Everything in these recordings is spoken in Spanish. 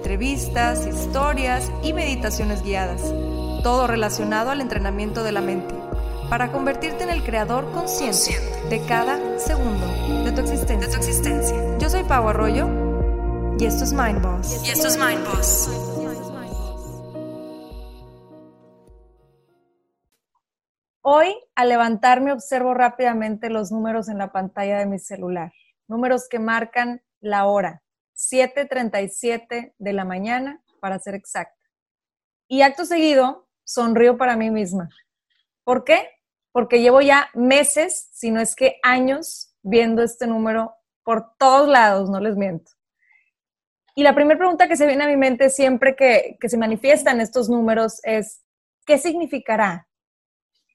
entrevistas, historias y meditaciones guiadas, todo relacionado al entrenamiento de la mente, para convertirte en el creador consciente de cada segundo de tu existencia. Yo soy Pau Arroyo y esto es Mind Boss. Y esto es Mind Boss. Hoy, al levantarme, observo rápidamente los números en la pantalla de mi celular. Números que marcan la hora, 7.37 de la mañana, para ser exacta. Y acto seguido, sonrío para mí misma. ¿Por qué? Porque llevo ya meses, si no es que años, viendo este número por todos lados, no les miento. Y la primera pregunta que se viene a mi mente siempre que, que se manifiestan estos números es, ¿qué significará?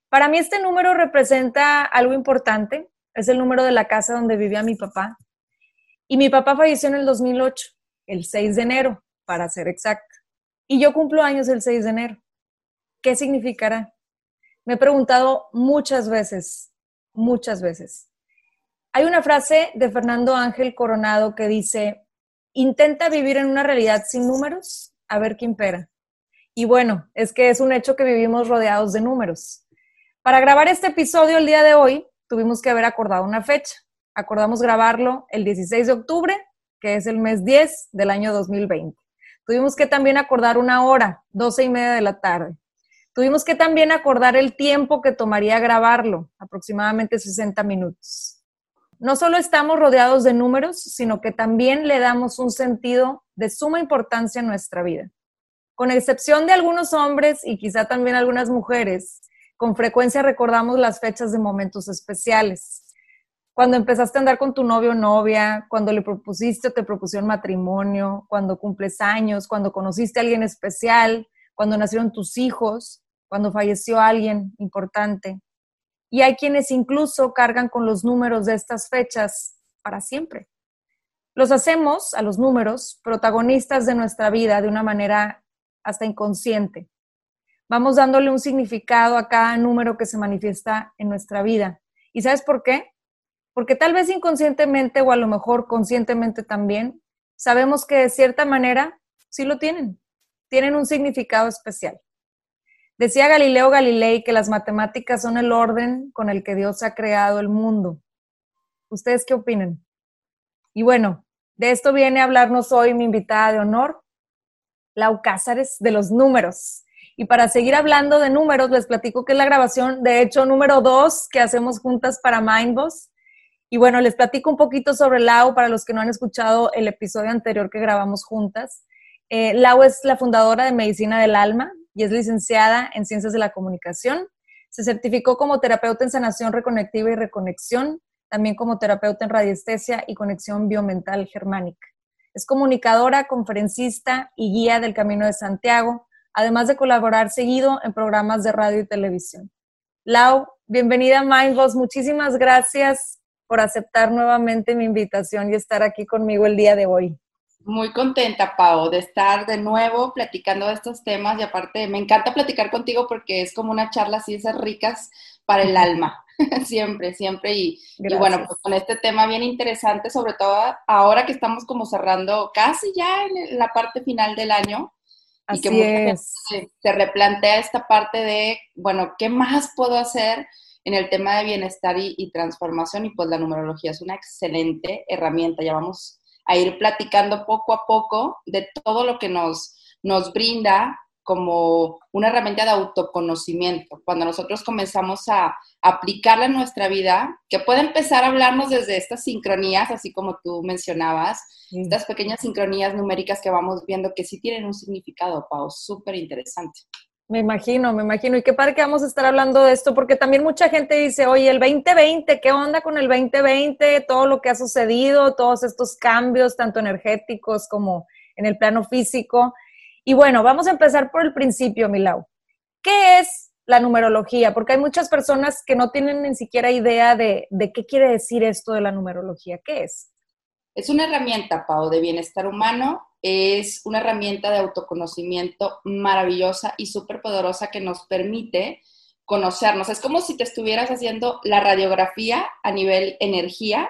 Para mí este número representa algo importante, es el número de la casa donde vivía mi papá, y mi papá falleció en el 2008, el 6 de enero, para ser exacta. Y yo cumplo años el 6 de enero. ¿Qué significará? Me he preguntado muchas veces, muchas veces. Hay una frase de Fernando Ángel Coronado que dice, intenta vivir en una realidad sin números, a ver qué impera. Y bueno, es que es un hecho que vivimos rodeados de números. Para grabar este episodio el día de hoy, tuvimos que haber acordado una fecha acordamos grabarlo el 16 de octubre, que es el mes 10 del año 2020. Tuvimos que también acordar una hora, 12 y media de la tarde. Tuvimos que también acordar el tiempo que tomaría grabarlo, aproximadamente 60 minutos. No solo estamos rodeados de números, sino que también le damos un sentido de suma importancia en nuestra vida. Con excepción de algunos hombres y quizá también algunas mujeres, con frecuencia recordamos las fechas de momentos especiales, cuando empezaste a andar con tu novio o novia, cuando le propusiste o te propusieron matrimonio, cuando cumples años, cuando conociste a alguien especial, cuando nacieron tus hijos, cuando falleció alguien importante. Y hay quienes incluso cargan con los números de estas fechas para siempre. Los hacemos, a los números, protagonistas de nuestra vida de una manera hasta inconsciente. Vamos dándole un significado a cada número que se manifiesta en nuestra vida. ¿Y sabes por qué? Porque tal vez inconscientemente o a lo mejor conscientemente también, sabemos que de cierta manera sí lo tienen, tienen un significado especial. Decía Galileo Galilei que las matemáticas son el orden con el que Dios ha creado el mundo. ¿Ustedes qué opinan? Y bueno, de esto viene a hablarnos hoy mi invitada de honor, Lau Cázares, de los números. Y para seguir hablando de números, les platico que es la grabación, de hecho, número dos que hacemos juntas para Mindboss. Y bueno, les platico un poquito sobre Lau para los que no han escuchado el episodio anterior que grabamos juntas. Eh, Lau es la fundadora de Medicina del Alma y es licenciada en Ciencias de la Comunicación. Se certificó como terapeuta en sanación reconectiva y reconexión, también como terapeuta en radiestesia y conexión biomental germánica. Es comunicadora, conferencista y guía del Camino de Santiago, además de colaborar seguido en programas de radio y televisión. Lau, bienvenida a Mindboss. Muchísimas gracias por aceptar nuevamente mi invitación y estar aquí conmigo el día de hoy. Muy contenta, Pau, de estar de nuevo platicando de estos temas y aparte me encanta platicar contigo porque es como una charla así, esas ricas para el alma, siempre, siempre. Y, bueno, pues con este tema bien interesante, sobre todo ahora que estamos como cerrando casi ya en la parte final del año. Así y que es. se replantea esta parte de, bueno, ¿qué más puedo hacer? En el tema de bienestar y, transformación y pues la numerología es una excelente herramienta. Ya vamos a ir platicando poco a poco de todo lo que nos, nos brinda como una herramienta de autoconocimiento. Cuando nosotros comenzamos a aplicarla en nuestra vida, que puede empezar a hablarnos desde estas sincronías, así como tú mencionabas, estas pequeñas sincronías numéricas que vamos viendo que sí tienen un significado, Pau, súper interesante. Me imagino, me imagino. Y qué padre que vamos a estar hablando de esto, porque también mucha gente dice, oye, el 2020, ¿qué onda con el 2020? Todo lo que ha sucedido, todos estos cambios, tanto energéticos como en el plano físico. Y bueno, vamos a empezar por el principio, Milau. ¿Qué es la numerología? Porque hay muchas personas que no tienen ni siquiera idea de, de qué quiere decir esto de la numerología. ¿Qué es? Es una herramienta, Pau, de bienestar humano. Es una herramienta de autoconocimiento maravillosa y súper poderosa que nos permite conocernos. Es como si te estuvieras haciendo la radiografía a nivel energía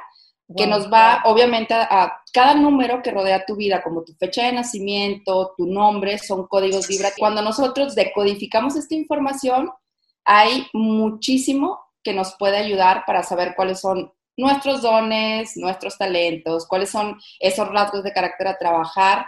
que nos va obviamente a, cada número que rodea tu vida, como tu fecha de nacimiento, tu nombre, son códigos vibratorios. Cuando nosotros decodificamos esta información, hay muchísimo que nos puede ayudar para saber cuáles son nuestros dones, nuestros talentos, cuáles son esos rasgos de carácter a trabajar.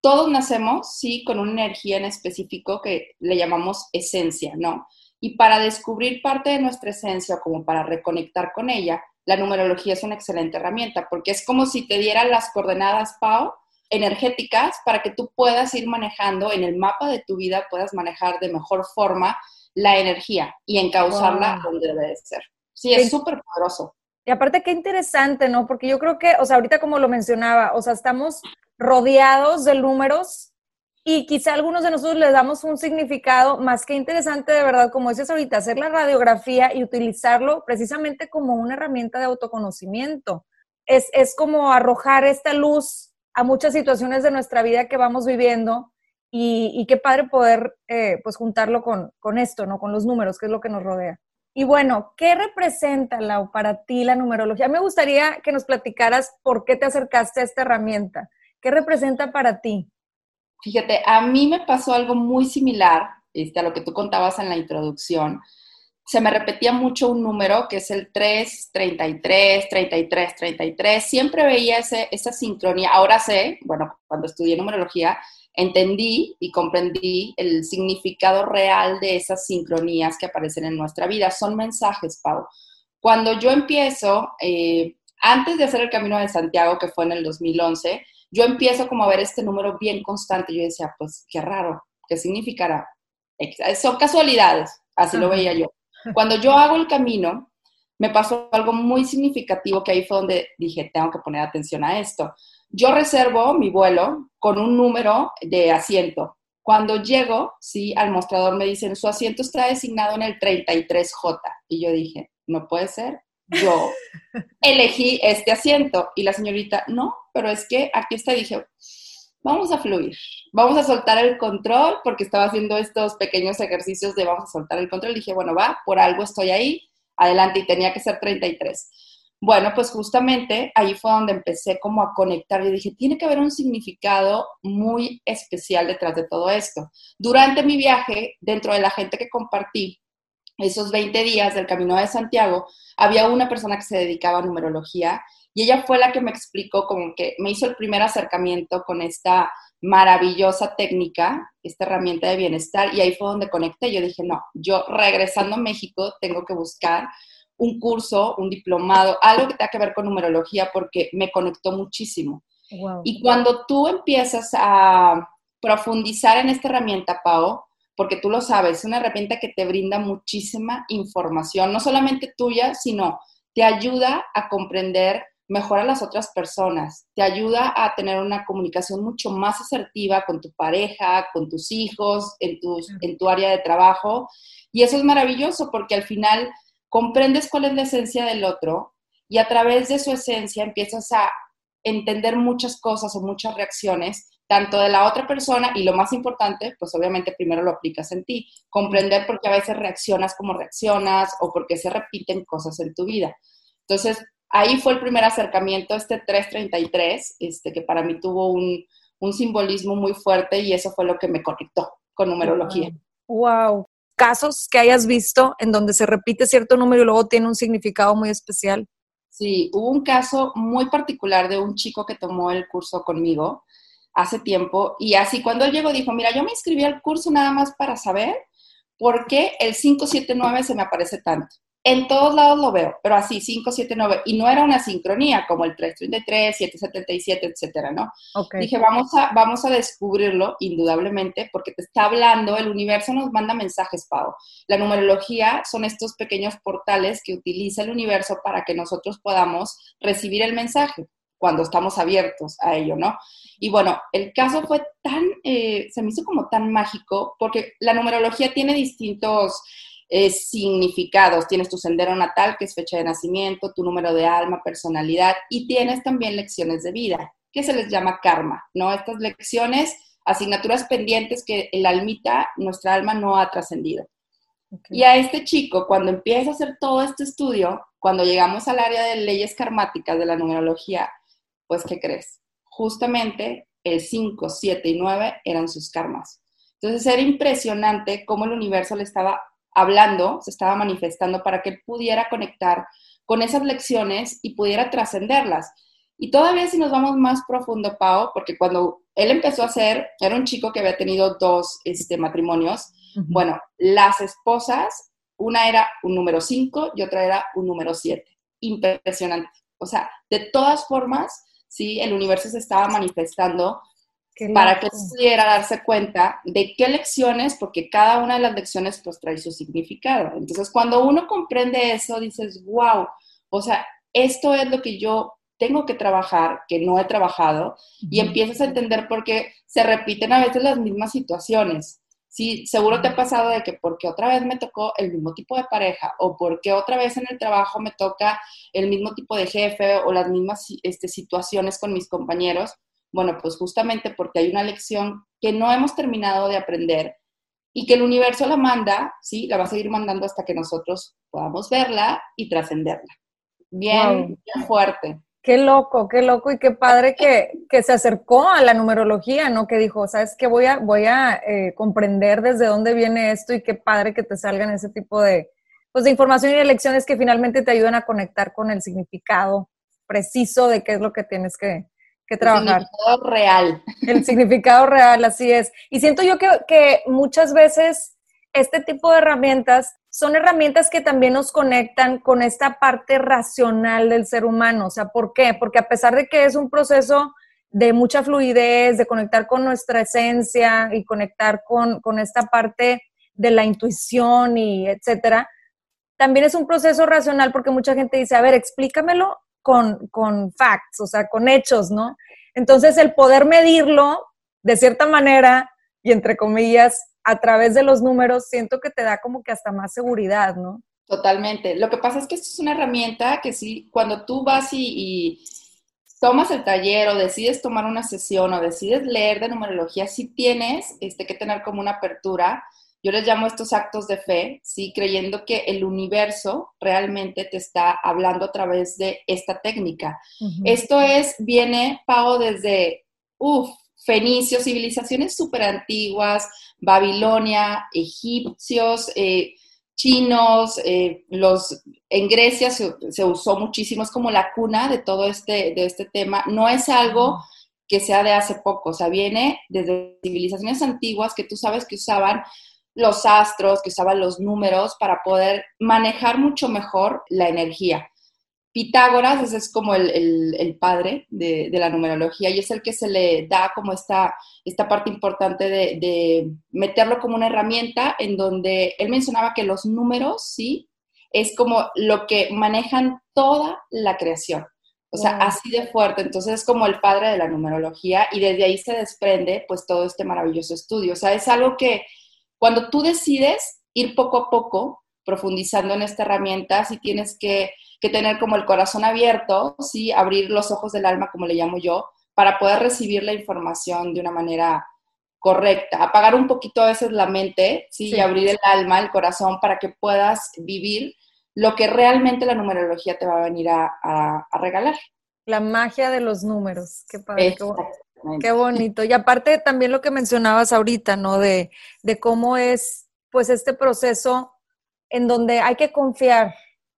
Todos nacemos, sí, con una energía en específico que le llamamos esencia, ¿no? Y para descubrir parte de nuestra esencia, como para reconectar con ella, la numerología es una excelente herramienta, porque es como si te dieran las coordenadas, Pau, energéticas para que tú puedas ir manejando en el mapa de tu vida, puedas manejar de mejor forma la energía y encauzarla donde debe de ser. Sí, es súper poderoso. Y aparte, qué interesante, ¿no? Porque yo creo que, o sea, ahorita como lo mencionaba, o sea, estamos rodeados de números y quizá algunos de nosotros le damos un significado más que interesante de verdad, como dices ahorita, hacer la radiografía y utilizarlo precisamente como una herramienta de autoconocimiento. Es, es como arrojar esta luz a muchas situaciones de nuestra vida que vamos viviendo y, y qué padre poder eh, pues juntarlo con, con esto, ¿no? Con los números, que es lo que nos rodea. Y bueno, ¿qué representa, Lau, para ti la numerología? Me gustaría que nos platicaras por qué te acercaste a esta herramienta. ¿Qué representa para ti? Fíjate, a mí me pasó algo muy similar este, a lo que tú contabas en la introducción. Se me repetía mucho un número que es el 3, 33, 33, 33. Siempre veía ese, esa sincronía. Ahora sé, bueno, cuando estudié numerología, entendí y comprendí el significado real de esas sincronías que aparecen en nuestra vida. Son mensajes, Pau. Cuando yo empiezo, eh, antes de hacer el Camino de Santiago, que fue en el 2011, yo empiezo como a ver este número bien constante. Yo decía, pues qué raro, ¿qué significará? Son casualidades, así lo veía yo. Cuando yo hago el camino, me pasó algo muy significativo que ahí fue donde dije, tengo que poner atención a esto. Yo reservo mi vuelo con un número de asiento. Cuando llego, sí, al mostrador me dicen, su asiento está designado en el 33J. Y yo dije, no puede ser, yo elegí este asiento y la señorita, no, pero es que aquí está, dije, vamos a fluir, vamos a soltar el control, porque estaba haciendo estos pequeños ejercicios de vamos a soltar el control, dije, bueno, va, por algo estoy ahí, adelante, y tenía que ser 33. Bueno, pues justamente ahí fue donde empecé como a conectar. y dije, tiene que haber un significado muy especial detrás de todo esto. Durante mi viaje, dentro de la gente que compartí, esos 20 días del Camino de Santiago, había una persona que se dedicaba a numerología y ella fue la que me explicó, como que me hizo el primer acercamiento con esta maravillosa técnica, esta herramienta de bienestar, y ahí fue donde conecté. Yo dije, no, yo regresando a México tengo que buscar un curso, un diplomado, algo que tenga que ver con numerología, porque me conectó muchísimo. Y cuando tú empiezas a profundizar en esta herramienta, Pau, porque tú lo sabes, es una herramienta que te brinda muchísima información, no solamente tuya, sino te ayuda a comprender mejor a las otras personas, te ayuda a tener una comunicación mucho más asertiva con tu pareja, con tus hijos, en, en tu área de trabajo. Y eso es maravilloso porque al final comprendes cuál es la esencia del otro y a través de su esencia empiezas a entender muchas cosas o muchas reacciones tanto de la otra persona y lo más importante, pues obviamente primero lo aplicas en ti, comprender por qué a veces reaccionas como reaccionas o por qué se repiten cosas en tu vida. Entonces, ahí fue el primer acercamiento, este 333, este, que para mí tuvo un, un simbolismo muy fuerte y eso fue lo que me conectó con numerología. Wow. Casos que hayas visto en donde se repite cierto número y luego tiene un significado muy especial. Sí, hubo un caso muy particular de un chico que tomó el curso conmigo hace tiempo y así cuando él llegó dijo, mira, yo me inscribí al curso nada más para saber por qué el 579 se me aparece tanto. En todos lados lo veo, pero así, 579, y no era una sincronía como el 333, 777, etcétera, ¿no? Dije, vamos a, vamos a descubrirlo, indudablemente, porque te está hablando, el universo nos manda mensajes, Pau. La numerología son estos pequeños portales que utiliza el universo para que nosotros podamos recibir el mensaje cuando estamos abiertos a ello, ¿no? Y bueno, el caso fue tan, eh, se me hizo como tan mágico, porque la numerología tiene distintos eh, significados. Tienes tu sendero natal, que es fecha de nacimiento, tu número de alma, personalidad, y tienes también lecciones de vida, que se les llama karma, ¿no? Estas lecciones, asignaturas pendientes que el almita, nuestra alma, no ha trascendido. Y a este chico, cuando empieza a hacer todo este estudio, cuando llegamos al área de leyes karmáticas de la numerología, pues, ¿qué crees? Justamente el 5, 7 y 9 eran sus karmas. Entonces era impresionante cómo el universo le estaba hablando, se estaba manifestando para que él pudiera conectar con esas lecciones y pudiera trascenderlas. Y todavía si nos vamos más profundo, Pau, porque cuando él empezó a hacer, era un chico que había tenido dos este, matrimonios, bueno, las esposas, una era un número 5 y otra era un número 7. Impresionante. O sea, de todas formas, sí, el universo se estaba manifestando para que pudiera darse cuenta de qué lecciones, porque cada una de las lecciones pues trae su significado. Entonces, cuando uno comprende eso, dices, wow, o sea, esto es lo que yo tengo que trabajar, que no he trabajado, y empiezas a entender por qué se repiten a veces las mismas situaciones. Sí, seguro te ha pasado de que porque otra vez me tocó el mismo tipo de pareja o porque otra vez en el trabajo me toca el mismo tipo de jefe o las mismas este, situaciones con mis compañeros. Bueno, pues justamente porque hay una lección que no hemos terminado de aprender y que el universo la manda, ¿sí? La va a seguir mandando hasta que nosotros podamos verla y trascenderla. Bien, bien fuerte. Qué loco, qué loco y qué padre que, que, se acercó a la numerología, ¿no? Que dijo, ¿sabes qué? Voy a, voy a eh, comprender desde dónde viene esto y qué padre que te salgan ese tipo de, pues, de información y de lecciones que finalmente te ayudan a conectar con el significado preciso de qué es lo que tienes que, que trabajar. El significado real. El significado real, así es. Y siento yo que, que muchas veces este tipo de herramientas son herramientas que también nos conectan con esta parte racional del ser humano. O sea, ¿por qué? Porque a pesar de que es un proceso de mucha fluidez, de conectar con nuestra esencia y conectar con, con esta parte de la intuición y etcétera, también es un proceso racional porque mucha gente dice, a ver, explícamelo con, con facts, o sea, con hechos, ¿no? Entonces, el poder medirlo de cierta manera y entre comillas, a través de los números, siento que te da como que hasta más seguridad, ¿no? Totalmente. Lo que pasa es que esto es una herramienta que sí, cuando tú vas y, tomas el taller o decides tomar una sesión o decides leer de numerología, sí tienes este, que tener como una apertura. Yo les llamo estos actos de fe, sí, creyendo que el universo realmente te está hablando a través de esta técnica. Esto es, viene, Pago, desde, uff, fenicios, civilizaciones súper antiguas, Babilonia, egipcios, eh, chinos, eh, los, en Grecia se, usó muchísimo, es como la cuna de todo este, de este tema. No es algo que sea de hace poco, o sea, viene desde civilizaciones antiguas que tú sabes que usaban los astros, que usaban los números para poder manejar mucho mejor la energía. Pitágoras ese es como el, padre de, la numerología y es el que se le da como esta, esta parte importante de, meterlo como una herramienta en donde él mencionaba que los números, ¿sí? Es como lo que manejan toda la creación. O sea, así de fuerte. Entonces es como el padre de la numerología y desde ahí se desprende pues todo este maravilloso estudio. O sea, es algo que cuando tú decides ir poco a poco profundizando en esta herramienta, si tienes que que tener como el corazón abierto, ¿sí? Abrir los ojos del alma, como le llamo yo, para poder recibir la información de una manera correcta. Apagar un poquito a veces la mente, ¿sí? Y abrir el alma, el corazón, para que puedas vivir lo que realmente la numerología te va a venir a, regalar. La magia de los números. Qué padre. Qué, bonito. Y aparte también lo que mencionabas ahorita, ¿no? De, de cómo es, pues, este proceso en donde hay que confiar,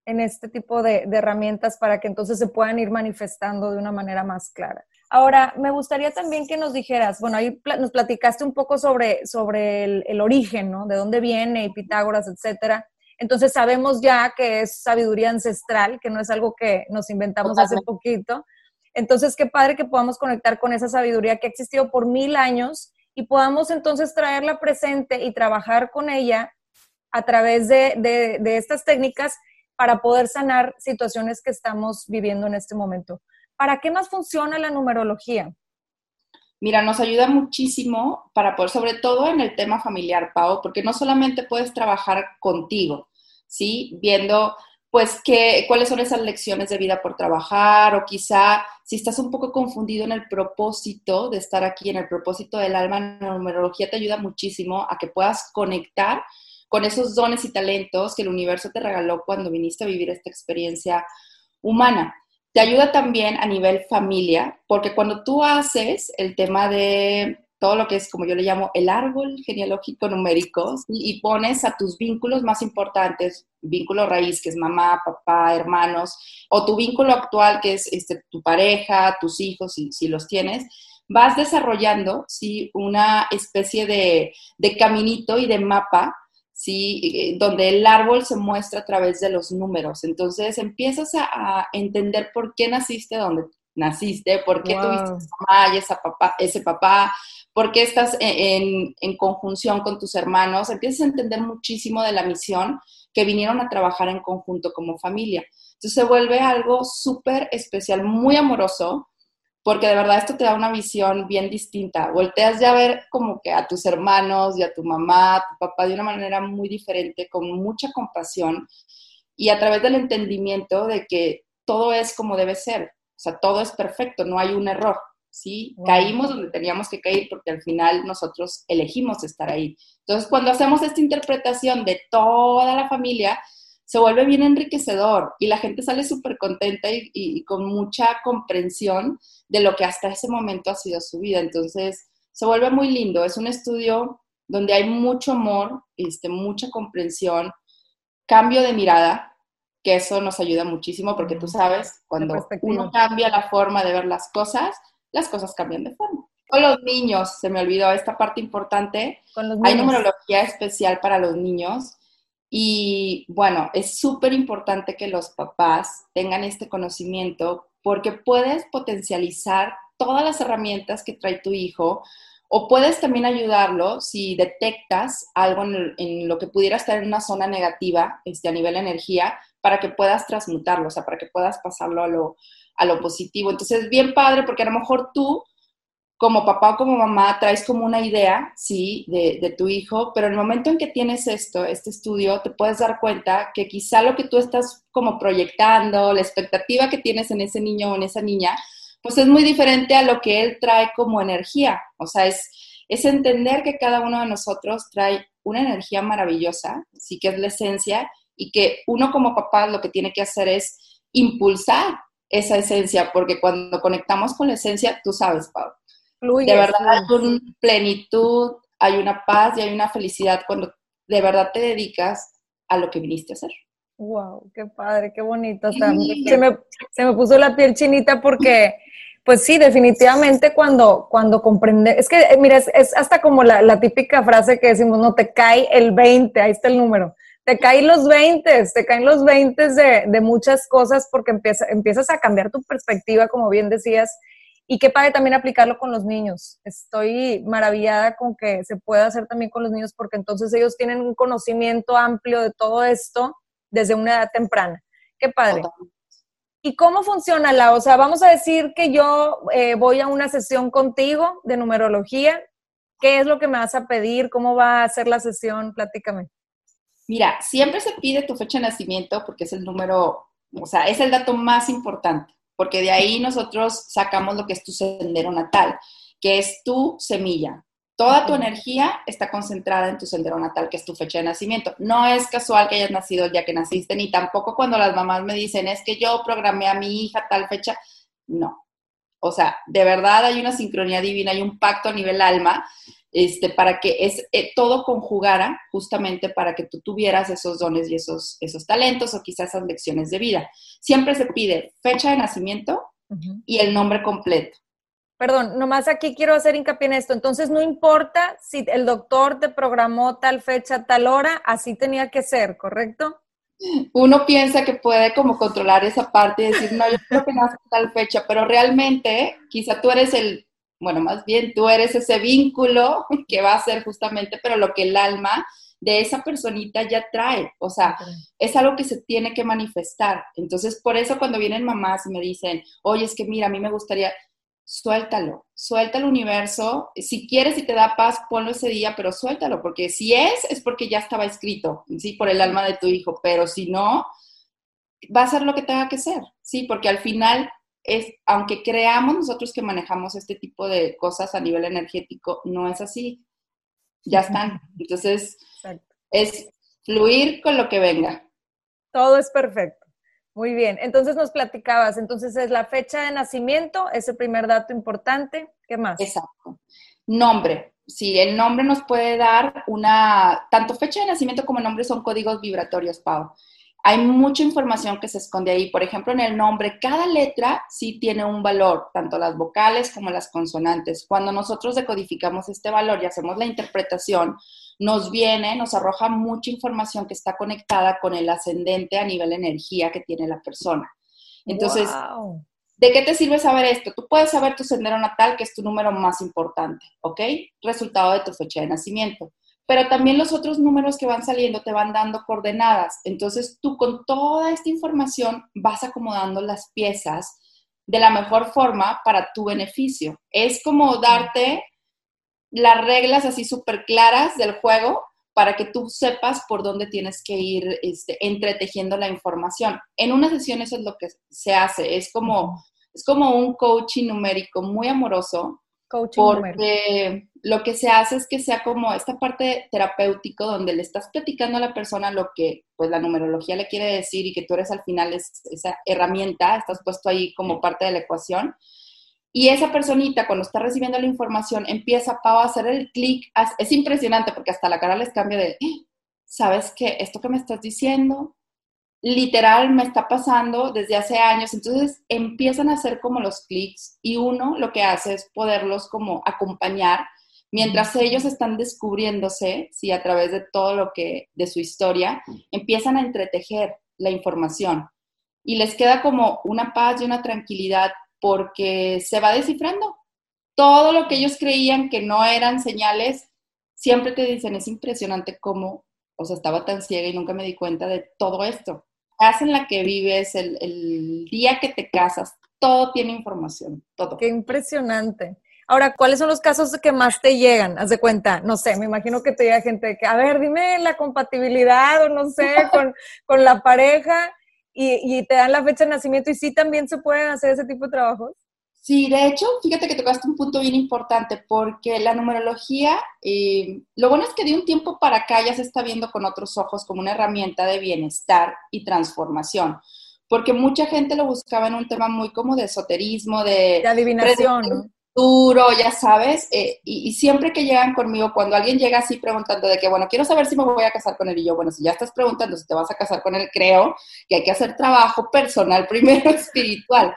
en este tipo de, herramientas para que entonces se puedan ir manifestando de una manera más clara. Ahora, me gustaría también que nos dijeras, bueno, ahí nos platicaste un poco sobre, sobre el, origen, ¿no? De dónde viene Pitágoras, etcétera. Entonces sabemos ya que es sabiduría ancestral, que no es algo que nos inventamos hace poquito. Entonces, qué padre que podamos conectar con esa sabiduría que ha existido por mil años y podamos entonces traerla presente y trabajar con ella a través de, de estas técnicas para poder sanar situaciones que estamos viviendo en este momento. ¿Para qué más funciona la numerología? Mira, nos ayuda muchísimo para poder, sobre todo en el tema familiar, Pau, porque no solamente puedes trabajar contigo, ¿sí? Viendo, pues, qué, cuáles son esas lecciones de vida por trabajar, o quizá si estás un poco confundido en el propósito de estar aquí, en el propósito del alma, la numerología te ayuda muchísimo a que puedas conectar con esos dones y talentos que el universo te regaló cuando viniste a vivir esta experiencia humana. Te ayuda también a nivel familia, porque cuando tú haces el tema de todo lo que es, como yo le llamo, el árbol genealógico numérico, y pones a tus vínculos más importantes, vínculo raíz, que es mamá, papá, hermanos, o tu vínculo actual, que es este, tu pareja, tus hijos, si, si los tienes, vas desarrollando ¿sí? una especie de, de caminito y de mapa ¿sí? Eh, donde el árbol se muestra a través de los números. Entonces empiezas a, entender por qué naciste donde naciste, por qué tuviste esa mamá y esa papá, ese papá, por qué estás en, en, conjunción con tus hermanos. Empiezas a entender muchísimo de la misión que vinieron a trabajar en conjunto como familia. Entonces se vuelve algo súper especial, muy amoroso, porque de verdad esto te da una visión bien distinta. Volteas ya a ver como que a tus hermanos y a tu mamá, a tu papá de una manera muy diferente, con mucha compasión y a través del entendimiento de que todo es como debe ser, sea, todo es perfecto, no hay un error, ¿sí? Caímos donde teníamos que caer porque al final nosotros elegimos estar ahí. Entonces, cuando hacemos esta interpretación de toda la familia, se vuelve bien enriquecedor y la gente sale súper contenta y, con mucha comprensión de lo que hasta ese momento ha sido su vida. Entonces, se vuelve muy lindo. Es un estudio donde hay mucho amor, este, mucha comprensión, cambio de mirada, que eso nos ayuda muchísimo porque tú sabes, cuando uno cambia la forma de ver las cosas, las cosas cambian de forma. Con los niños, se me olvidó esta parte importante. Hay numerología especial para los niños y bueno, es súper importante que los papás tengan este conocimiento porque puedes potencializar todas las herramientas que trae tu hijo o puedes también ayudarlo si detectas algo en, lo que pudiera estar en una zona negativa este, a nivel energía para que puedas transmutarlo, o sea, para que puedas pasarlo a lo, a lo positivo. Entonces, bien padre porque a lo mejor tú como papá o como mamá traes como una idea, sí, de, tu hijo, pero el momento en que tienes esto, este estudio, te puedes dar cuenta que quizá lo que tú estás como proyectando, la expectativa que tienes en ese niño o en esa niña, pues es muy diferente a lo que él trae como energía. O sea, es, es entender que cada uno de nosotros trae una energía maravillosa, sí que es la esencia, y que uno como papá lo que tiene que hacer es impulsar esa esencia, porque cuando conectamos con la esencia, tú sabes, Pablo, de verdad hay una plenitud, hay una paz y hay una felicidad cuando de verdad te dedicas a lo que viniste a hacer. Wow, qué padre, qué bonito. se, me, se, me, puso la piel chinita porque, pues sí, definitivamente cuando, cuando comprende, es que, eh, mira, es, hasta como la, típica frase que decimos, no, te cae el 20, ahí está el número. Te caen los 20, te caen los 20 de, de muchas cosas porque empieza, empiezas a cambiar tu perspectiva, como bien decías, y qué padre también aplicarlo con los niños. Estoy maravillada con que se pueda hacer también con los niños porque entonces ellos tienen un conocimiento amplio de todo esto desde una edad temprana. Qué padre. ¿Y cómo funciona la? O sea, vamos a decir que yo eh, voy a una sesión contigo de numerología. ¿Qué es lo que me vas a pedir? ¿Cómo va a ser la sesión? Platícame. Mira, siempre se pide tu fecha de nacimiento porque es el número, o sea, es el dato más importante porque de ahí nosotros sacamos lo que es tu sendero natal, que es tu semilla. Toda tu energía está concentrada en tu sendero natal, que es tu fecha de nacimiento. No es casual que hayas nacido el día que naciste, ni tampoco cuando las mamás me dicen, es que yo programé a mi hija tal fecha. No. O sea, de verdad hay una sincronía divina, hay un pacto a nivel alma este, para que es, eh, todo conjugara justamente para que tú tuvieras esos dones y esos, esos talentos o quizás esas lecciones de vida. Siempre se pide fecha de nacimiento y el nombre completo. Perdón, nomás aquí quiero hacer hincapié en esto. Entonces, no importa si el doctor te programó tal fecha, tal hora, así tenía que ser, ¿correcto? Uno piensa que puede como controlar esa parte y decir, no, yo creo que nace tal fecha, pero realmente quizá tú eres el bueno, más bien tú eres ese vínculo que va a ser justamente, pero lo que el alma de esa personita ya trae, o sea, es algo que se tiene que manifestar. Entonces, por eso cuando vienen mamás y me dicen, oye, es que mira, a mí me gustaría, suéltalo, suelta el universo. Si quieres y te da paz, ponlo ese día, pero suéltalo, porque si es, es porque ya estaba escrito, ¿sí? Por el alma de tu hijo, pero si no, va a ser lo que tenga que ser, ¿sí? Porque al final es, aunque creamos nosotros que manejamos este tipo de cosas a nivel energético, no es así. Ya están. Entonces, es fluir con lo que venga. Todo es perfecto. Muy bien, entonces nos platicabas, entonces es la fecha de nacimiento, ese primer dato importante, ¿qué más? Exacto. Nombre, sí, el nombre nos puede dar una, tanto fecha de nacimiento como nombre son códigos vibratorios, Pau. Hay mucha información que se esconde ahí. Por ejemplo, en el nombre, cada letra sí tiene un valor, tanto las vocales como las consonantes. Cuando nosotros decodificamos este valor y hacemos la interpretación, nos viene, nos arroja mucha información que está conectada con el ascendente a nivel energía que tiene la persona. Entonces, ¿de qué te sirve saber esto? Tú puedes saber tu sendero natal, que es tu número más importante, ¿ok? Resultado de tu fecha de nacimiento. Pero también los otros números que van saliendo te van dando coordenadas. Entonces, tú con toda esta información vas acomodando las piezas de la mejor forma para tu beneficio. Es como darte las reglas así súper claras del juego para que tú sepas por dónde tienes que ir este, entretejiendo la información. En una sesión eso es lo que se hace, es como, es como un coaching numérico muy amoroso, coaching porque lo que se hace es que sea como esta parte terapéutico donde le estás platicando a la persona lo que pues la numerología le quiere decir y que tú eres al final esa herramienta, estás puesto ahí como parte de la ecuación y esa personita, cuando está recibiendo la información, empieza a hacer el clic. Es impresionante porque hasta la cara les cambia de, ¡Ah! ¿sabes qué? Esto que me estás diciendo, literal me está pasando desde hace años. Entonces empiezan a hacer como los clics y uno lo que hace es poderlos como acompañar mientras ellos están descubriéndose, sí, a través de todo lo que, de su historia, empiezan a entretejer la información y les queda como una paz y una tranquilidad porque se va descifrando. Todo lo que ellos creían que no eran señales, siempre te dicen, es impresionante cómo, o sea, estaba tan ciega y nunca me di cuenta de todo esto. Casa en la que vives, el, el día que te casas, todo tiene información, todo. Qué impresionante. Ahora, ¿cuáles son los casos que más te llegan? Haz de cuenta, no sé, me imagino que te llega gente que, a ver, dime la compatibilidad o no sé, con, con la pareja y, te dan la fecha de nacimiento y sí también se pueden hacer ese tipo de trabajos. Sí, de hecho, fíjate que tocaste un punto bien importante porque la numerología, eh, lo bueno es que de un tiempo para acá ya se está viendo con otros ojos como una herramienta de bienestar y transformación, porque mucha gente lo buscaba en un tema muy como de esoterismo, de, de adivinación. Duro, ya sabes, eh, y, siempre que llegan conmigo, cuando alguien llega así preguntando de que, bueno, quiero saber si me voy a casar con él, y yo, bueno, si ya estás preguntando si te vas a casar con él, creo que hay que hacer trabajo personal primero, espiritual,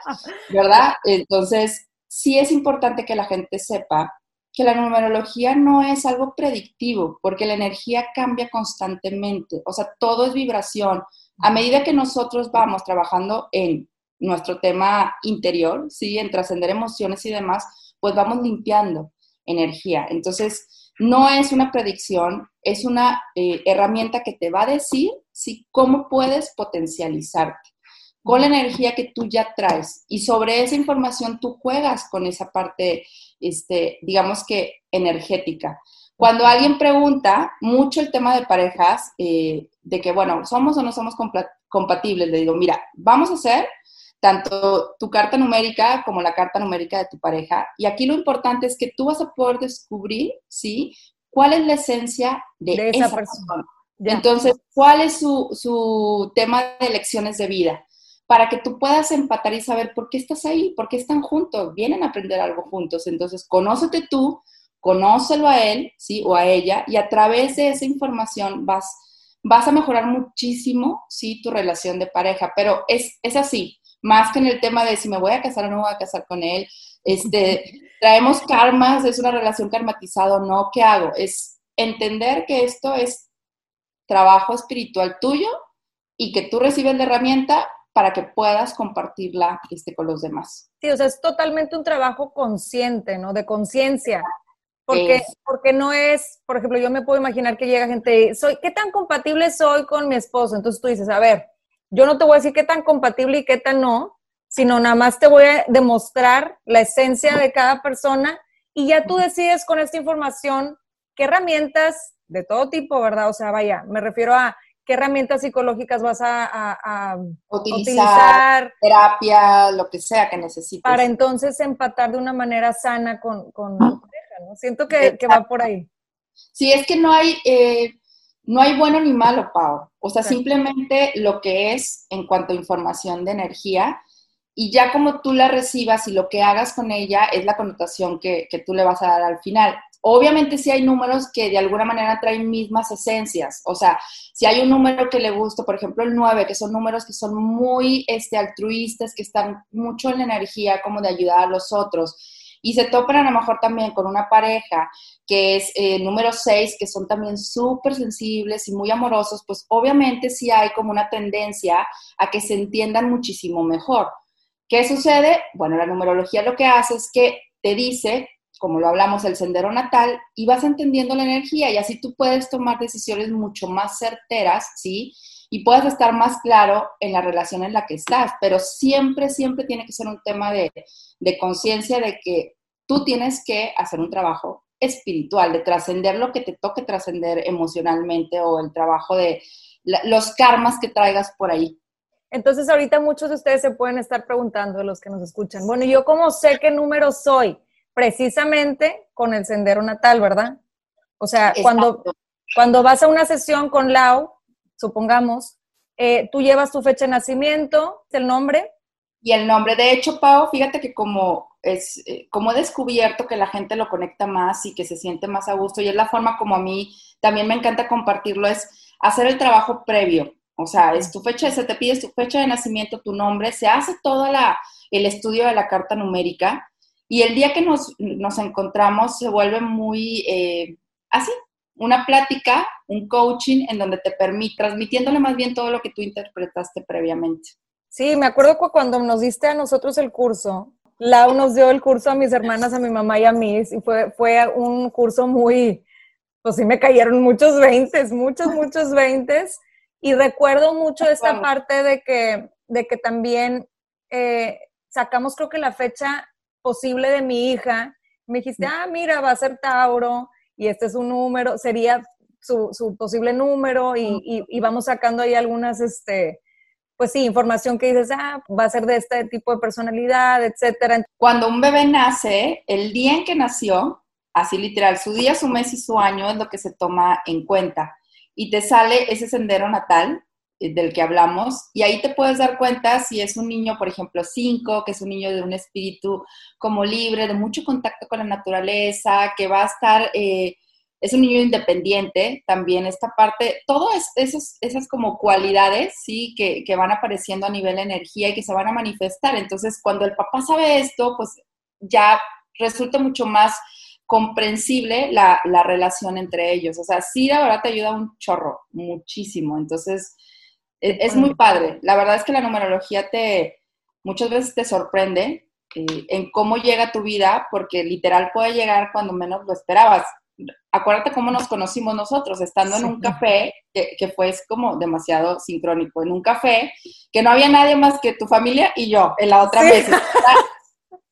¿verdad? Entonces, sí es importante que la gente sepa que la numerología no es algo predictivo, porque la energía cambia constantemente, o sea, todo es vibración. A medida que nosotros vamos trabajando en nuestro tema interior, ¿sí? En trascender emociones y demás, pues vamos limpiando energía. Entonces, no es una predicción, es una eh, herramienta que te va a decir ¿sí? cómo puedes potencializarte con la energía que tú ya traes. Y sobre esa información tú juegas con esa parte, este, digamos que energética. Cuando alguien pregunta mucho el tema de parejas, eh, de que, bueno, somos o no somos compatibles, le digo, mira, vamos a hacer tanto tu carta numérica como la carta numérica de tu pareja. Y aquí lo importante es que tú vas a poder descubrir, ¿sí? ¿Cuál es la esencia de, esa, persona? Entonces, ¿cuál es su, su tema de elecciones de vida? Para que tú puedas empatar y saber por qué estás ahí, por qué están juntos, vienen a aprender algo juntos. Entonces, conócete tú, conócelo a él, ¿sí? O a ella, y a través de esa información vas, vas a mejorar muchísimo, ¿sí? Tu relación de pareja. Pero es, es así, más que en el tema de si me voy a casar o no me voy a casar con él. Este, traemos karmas, es una relación karmatizada o no, ¿qué hago? Es entender que esto es trabajo espiritual tuyo y que tú recibes la herramienta para que puedas compartirla este, con los demás. Sí, o sea, es totalmente un trabajo consciente, ¿no? De conciencia. Porque, porque no es, por ejemplo, yo me puedo imaginar que llega gente, soy, ¿qué tan compatible soy con mi esposo? Entonces tú dices, a ver, yo no te voy a decir qué tan compatible y qué tan no, sino nada más te voy a demostrar la esencia de cada persona y ya tú decides con esta información qué herramientas de todo tipo, ¿verdad? O sea, vaya, me refiero a qué herramientas psicológicas vas a, utilizar, terapia, lo que sea que necesites. Para entonces empatar de una manera sana con, con pareja, ¿no? Siento que, va por ahí. Sí, es que no hay, eh, no hay bueno ni malo, Pau. O sea, simplemente lo que es en cuanto a información de energía y ya como tú la recibas y lo que hagas con ella es la connotación que, que tú le vas a dar al final. Obviamente sí hay números que de alguna manera traen mismas esencias, o sea, si hay un número que le gusta, por ejemplo el 9, que son números que son muy este, altruistas, que están mucho en la energía como de ayudar a los otros, y se topan a lo mejor también con una pareja que es eh, número 6, que son también súper sensibles y muy amorosos, pues obviamente sí hay como una tendencia a que se entiendan muchísimo mejor. ¿Qué sucede? Bueno, la numerología lo que hace es que te dice como lo hablamos, el sendero natal, y vas entendiendo la energía y así tú puedes tomar decisiones mucho más certeras, ¿sí? Y puedes estar más claro en la relación en la que estás, pero siempre, siempre tiene que ser un tema de, de conciencia de que tú tienes que hacer un trabajo espiritual, de trascender lo que te toque trascender emocionalmente o el trabajo de los karmas que traigas por ahí. Entonces ahorita muchos de ustedes se pueden estar preguntando, los que nos escuchan, bueno, ¿yo cómo sé qué número soy? precisamente con el sendero natal, ¿verdad? O sea, cuando, cuando vas a una sesión con Lau, supongamos, eh, tú llevas tu fecha de nacimiento, el nombre. Y el nombre, de hecho, Pau, fíjate que como es, eh, como he descubierto que la gente lo conecta más y que se siente más a gusto, y es la forma como a mí también me encanta compartirlo, es hacer el trabajo previo. O sea, es tu fecha, se te pide tu fecha de nacimiento, tu nombre, se hace todo la, el estudio de la carta numérica y el día que nos, encontramos se vuelve muy eh, así, una plática, un coaching en donde te permite, transmitiéndole más bien todo lo que tú interpretaste previamente. Sí, me acuerdo cuando nos diste a nosotros el curso, Lau nos dio el curso a mis hermanas, a mi mamá y a mí, y fue, fue un curso muy, pues sí me cayeron muchos veintes, muchos, muchos veintes, y recuerdo mucho esta parte de que, de que también eh, sacamos creo que la fecha posible de mi hija, me dijiste, ah, mira, va a ser Tauro y este es un número, sería su, posible número y, vamos sacando ahí algunas, este, pues sí, información que dices, ah, va a ser de este tipo de personalidad, etcétera. Cuando un bebé nace, el día en que nació, así literal, su día, su mes y su año es lo que se toma en cuenta. Y te sale ese sendero natal del que hablamos, y ahí te puedes dar cuenta si es un niño, por ejemplo, 5, que es un niño de un espíritu como libre, de mucho contacto con la naturaleza, que va a estar, eh, es un niño independiente, también esta parte, todas esas como cualidades, ¿sí? Que, que van apareciendo a nivel energía y que se van a manifestar. Entonces, cuando el papá sabe esto, pues ya resulta mucho más comprensible la, la, relación entre ellos. O sea, sí, la verdad te ayuda un chorro, muchísimo. Entonces, es, muy padre. La verdad es que la numerología te muchas veces te sorprende eh, en cómo llega tu vida, porque literal puede llegar cuando menos lo esperabas. Acuérdate cómo nos conocimos nosotros, estando en un café, que, que, fue como demasiado sincrónico, en un café, que no había nadie más que tu familia y yo en la otra mesa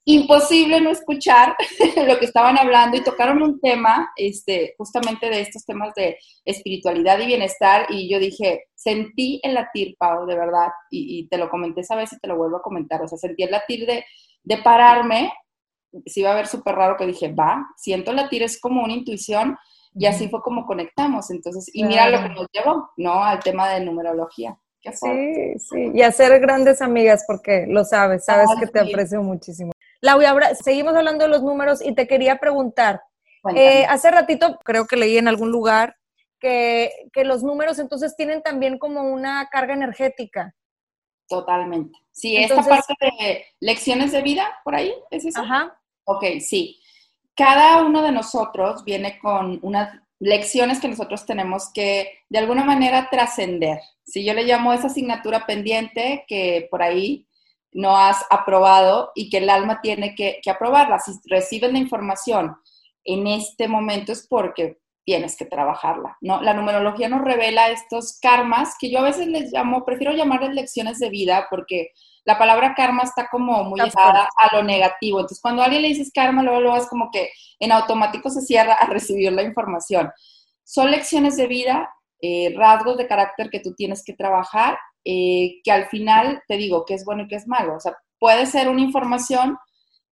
imposible no escuchar lo que estaban hablando y tocaron un tema, este, justamente de estos temas de espiritualidad y bienestar y yo dije, sentí el latir, Pau, de verdad, y, te lo comenté esa vez y te lo vuelvo a comentar, o sea, sentí el latir de, de pararme, se iba a ver súper raro que dije, va, siento el latir, es como una intuición y así fue como conectamos, entonces, y mira lo que nos llevó, ¿no? Al tema de numerología. Sí, sí, y hacer grandes amigas porque lo sabes, sabes que te aprecio muchísimo. Laura, ahora seguimos hablando de los números y te quería preguntar. Eh, hace ratito creo que leí en algún lugar que, los números entonces tienen también como una carga energética. Totalmente. Sí, esta parte de lecciones de vida, por ahí, ¿es eso? Ajá. Ok, sí. Cada uno de nosotros viene con unas lecciones que nosotros tenemos que de alguna manera trascender. Si yo le llamo esa asignatura pendiente que por ahí no has aprobado y que el alma tiene que, aprobarla. Si recibes la información en este momento es porque tienes que trabajarla, ¿no? La numerología nos revela estos karmas que yo a veces les llamo, prefiero llamarles lecciones de vida porque la palabra karma está como muy ligada a lo negativo. Entonces, cuando a alguien le dices karma, luego, luego es como que en automático se cierra a recibir la información. Son lecciones de vida, eh, rasgos de carácter que tú tienes que trabajar, eh, que al final te digo qué es bueno y qué es malo. O sea, puede ser una información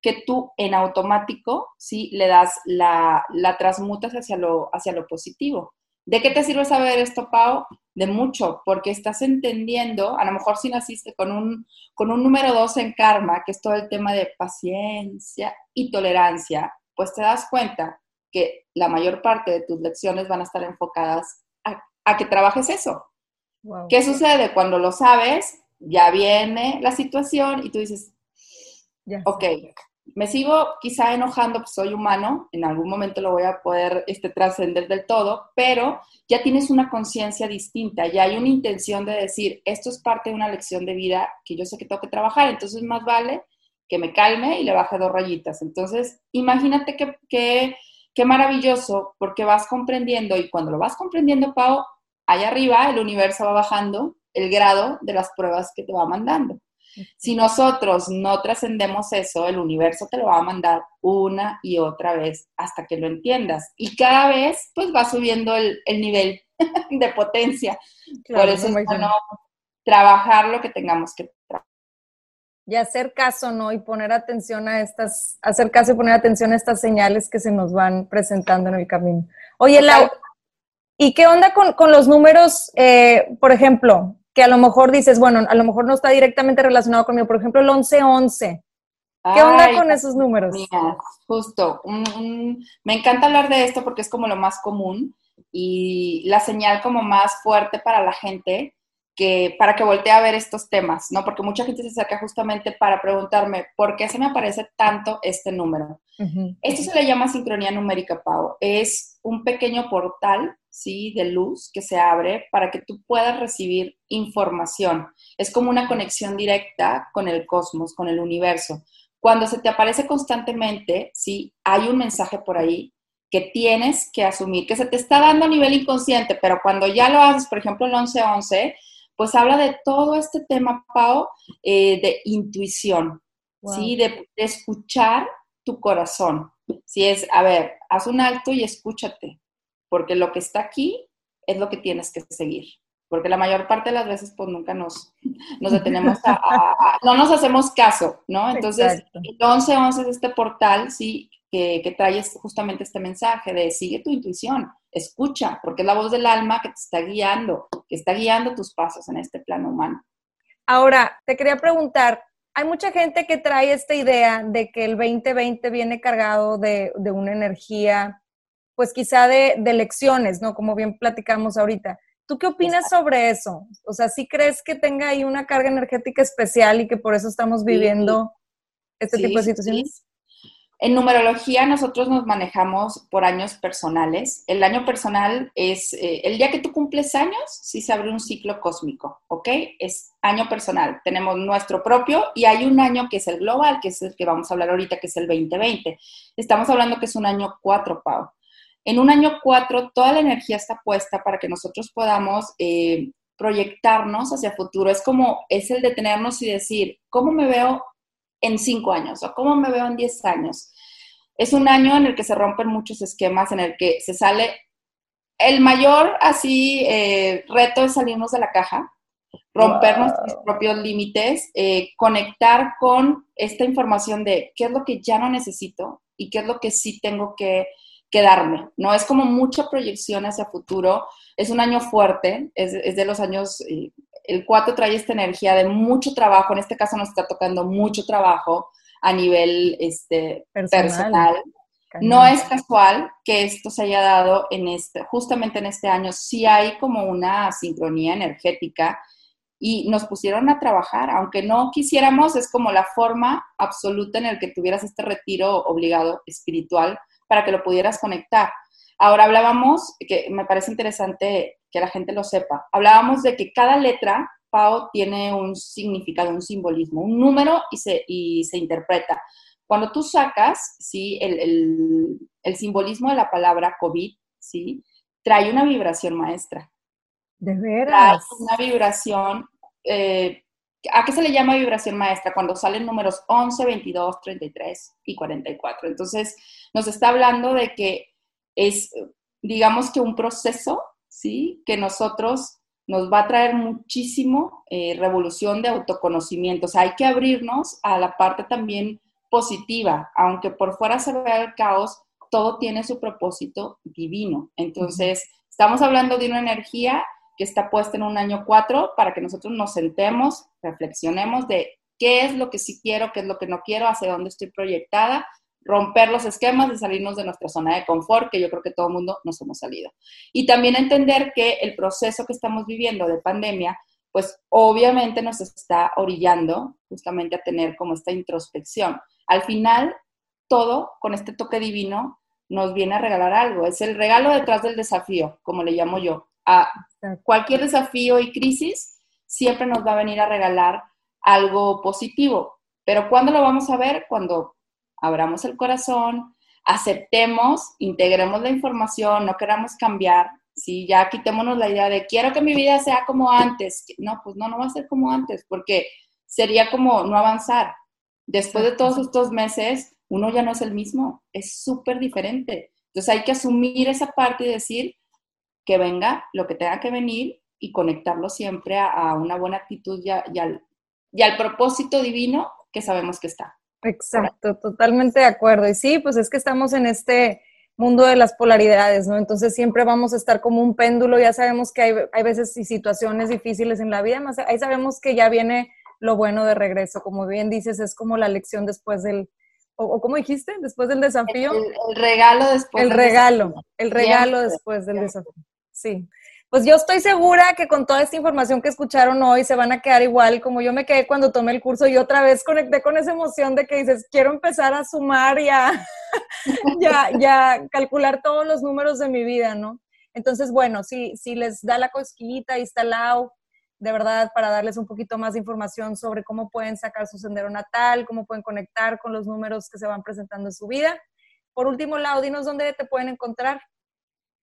que tú en automático, ¿sí? Le das la, la transmutas hacia lo, hacia lo positivo. ¿De qué te sirve saber esto, Pau? De mucho, porque estás entendiendo, a lo mejor si naciste con un, con un número dos en karma, que es todo el tema de paciencia y tolerancia, pues te das cuenta que la mayor parte de tus lecciones van a estar enfocadas a, que trabajes eso. ¿Qué sucede? Cuando lo sabes, ya viene la situación y tú dices, ok, me sigo quizá enojando, pues soy humano, en algún momento lo voy a poder este, trascender del todo, pero ya tienes una conciencia distinta, ya hay una intención de decir, esto es parte de una lección de vida que yo sé que tengo que trabajar, entonces más vale que me calme y le baje dos rayitas. Entonces, imagínate que, qué maravilloso, porque vas comprendiendo y cuando lo vas comprendiendo, Pau, allá arriba el universo va bajando el grado de las pruebas que te va mandando. Si nosotros no trascendemos eso, el universo te lo va a mandar una y otra vez hasta que lo entiendas. Y cada vez, pues va subiendo el, nivel de potencia. Por eso es bueno trabajar lo que tengamos que trabajar. Y hacer caso, ¿no? Y poner atención a estas, hacer caso y poner atención a estas señales que se nos van presentando en el camino. Oye, Lau, ¿y qué onda con, los números? Eh, por ejemplo, que a lo mejor dices, bueno, a lo mejor no está directamente relacionado conmigo, por ejemplo, el 1111. ¿Qué onda con esos números? Mira, justo, me encanta hablar de esto porque es como lo más común y la señal como más fuerte para la gente que para que voltee a ver estos temas, ¿no? Porque mucha gente se acerca justamente para preguntarme, ¿por qué se me aparece tanto este número? Esto se le llama sincronía numérica, Pau. Es un pequeño portal ¿sí? de luz que se abre para que tú puedas recibir información. Es como una conexión directa con el cosmos, con el universo. Cuando se te aparece constantemente, ¿sí? hay un mensaje por ahí que tienes que asumir, que se te está dando a nivel inconsciente, pero cuando ya lo haces, por ejemplo, el 1111, pues habla de todo este tema, Pau, eh, de intuición, ¿sí? De, de, escuchar tu corazón. Si es, a ver, haz un alto y escúchate, porque lo que está aquí es lo que tienes que seguir. Porque la mayor parte de las veces, pues nunca nos, nos detenemos a, no nos hacemos caso, ¿no? Entonces, entonces 11 es este portal, sí, que, que trae justamente este mensaje de sigue tu intuición, escucha, porque es la voz del alma que te está guiando, que está guiando tus pasos en este plano humano. Ahora, te quería preguntar, hay mucha gente que trae esta idea de que el 2020 viene cargado de, de una energía pues quizá de, de lecciones, ¿no? Como bien platicamos ahorita. ¿Tú qué opinas sobre eso? O sea, ¿sí crees que tenga ahí una carga energética especial y que por eso estamos viviendo este tipo de situaciones? En numerología nosotros nos manejamos por años personales. El año personal es eh, el día que tú cumples años, sí se abre un ciclo cósmico, ¿ok? Es año personal. Tenemos nuestro propio y hay un año que es el global, que es el que vamos a hablar ahorita, que es el 2020. Estamos hablando que es un año 4, Pau. En un año cuatro, toda la energía está puesta para que nosotros podamos eh, proyectarnos hacia futuro. Es como, es el detenernos y decir, ¿cómo me veo en cinco años o cómo me veo en diez años? Es un año en el que se rompen muchos esquemas, en el que se sale, el mayor así eh, reto es salirnos de la caja, romper nuestros propios límites, eh, conectar con esta información de qué es lo que ya no necesito y qué es lo que sí tengo que quedarme, ¿no? Es como mucha proyección hacia futuro, es un año fuerte, es, de los años, el 4 trae esta energía de mucho trabajo, en este caso nos está tocando mucho trabajo a nivel este, personal. No es casual que esto se haya dado en este, justamente en este año, sí hay como una sincronía energética y nos pusieron a trabajar, aunque no quisiéramos, es como la forma absoluta en el que tuvieras este retiro obligado espiritual para que lo pudieras conectar. Ahora hablábamos, que me parece interesante que la gente lo sepa, hablábamos de que cada letra, Pau, tiene un significado, un simbolismo, un número y se, y se interpreta. cuando tú sacas, ¿sí? El, simbolismo de la palabra COVID, ¿sí? Trae una vibración maestra. De veras. Trae una vibración, eh, ¿a qué se le llama vibración maestra? Cuando salen números 11, 22, 33 y 44. Entonces, nos está hablando de que es, digamos que un proceso, ¿sí? Que nosotros nos va a traer muchísimo eh, revolución de autoconocimiento. O sea, hay que abrirnos a la parte también positiva, aunque por fuera se vea el caos, todo tiene su propósito divino. Entonces, estamos hablando de una energía que está puesta en un año cuatro para que nosotros nos sentemos, reflexionemos de qué es lo que sí quiero, qué es lo que no quiero, hacia dónde estoy proyectada, romper los esquemas y salirnos de nuestra zona de confort, que yo creo que todo el mundo nos hemos salido. Y también entender que el proceso que estamos viviendo de pandemia, pues obviamente nos está orillando justamente a tener como esta introspección. Al final, todo con este toque divino nos viene a regalar algo. Es el regalo detrás del desafío, como le llamo yo. A cualquier desafío y crisis siempre nos va a venir a regalar algo positivo. Pero ¿cuándo lo vamos a ver? Cuando abramos el corazón, aceptemos, integremos la información, no queramos cambiar, ¿sí? Ya quitémonos la idea de quiero que mi vida sea como antes. No, pues no, no va a ser como antes, porque sería como no avanzar. Después de todos estos meses, uno ya no es el mismo, es súper diferente. Entonces hay que asumir esa parte y decir que venga lo que tenga que venir y conectarlo siempre a, una buena actitud y, al, y al propósito divino que sabemos que está. Exacto, totalmente de acuerdo. Y sí, pues es que estamos en este mundo de las polaridades, ¿no? Entonces siempre vamos a estar como un péndulo, ya sabemos que hay, hay veces y situaciones difíciles en la vida, más ahí sabemos que ya viene lo bueno de regreso, como bien dices, es como la lección después del, o, como dijiste, después del desafío. El, regalo después. El regalo, el regalo después del desafío. Sí. Pues yo estoy segura que con toda esta información que escucharon hoy se van a quedar igual como yo me quedé cuando tomé el curso y otra vez conecté con esa emoción de que dices, quiero empezar a sumar y a, ya calcular todos los números de mi vida, ¿no? Entonces, bueno, si, si les da la cosquillita, ahí está de verdad, para darles un poquito más de información sobre cómo pueden sacar su sendero natal, cómo pueden conectar con los números que se van presentando en su vida. Por último, Lau, dinos dónde te pueden encontrar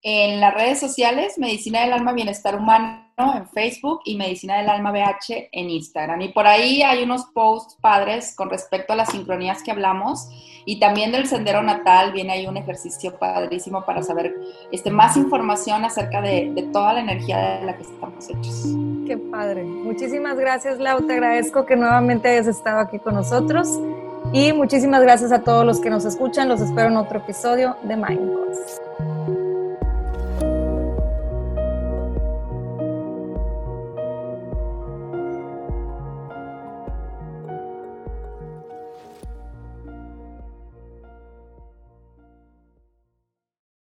en las redes sociales, Medicina del Alma Bienestar Humano en Facebook y Medicina del Alma BH en Instagram. Y por ahí hay unos posts padres con respecto a las sincronías que hablamos y también del sendero natal. Viene ahí un ejercicio padrísimo para saber este, más información acerca de, de toda la energía de la que estamos hechos. Qué padre. Muchísimas gracias, Lau. Te agradezco que nuevamente hayas estado aquí con nosotros. Y muchísimas gracias a todos los que nos escuchan. Los espero en otro episodio de Mindboss.